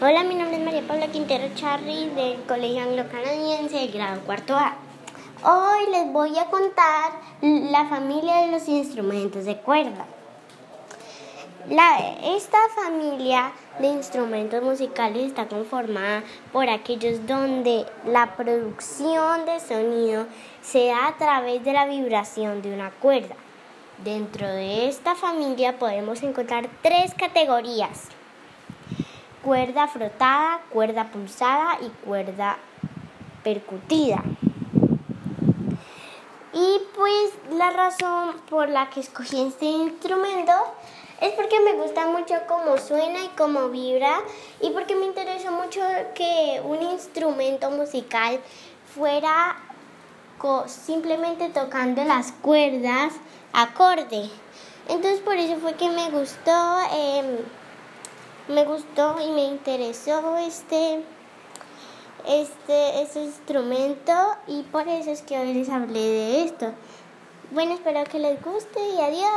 Hola, mi nombre es María Paula Quintero Charri del Colegio Anglo-Canadiense grado cuarto A. Hoy les voy a contar la familia de los instrumentos de cuerda. esta familia de instrumentos musicales está conformada por aquellos donde la producción de sonido se da a través de la vibración de una cuerda. Dentro de esta familia podemos encontrar tres categorías cuerda frotada, cuerda pulsada y cuerda percutida. Y pues la razón por la que escogí este instrumento es porque me gusta mucho cómo suena y cómo vibra y porque me interesó mucho que un instrumento musical fuera simplemente tocando las cuerdas acorde. Entonces por eso fue que me gustó. Em, me gustó y me interesó este, este, este instrumento y por eso es que hoy les hablé de esto. Bueno, espero que les guste y adiós.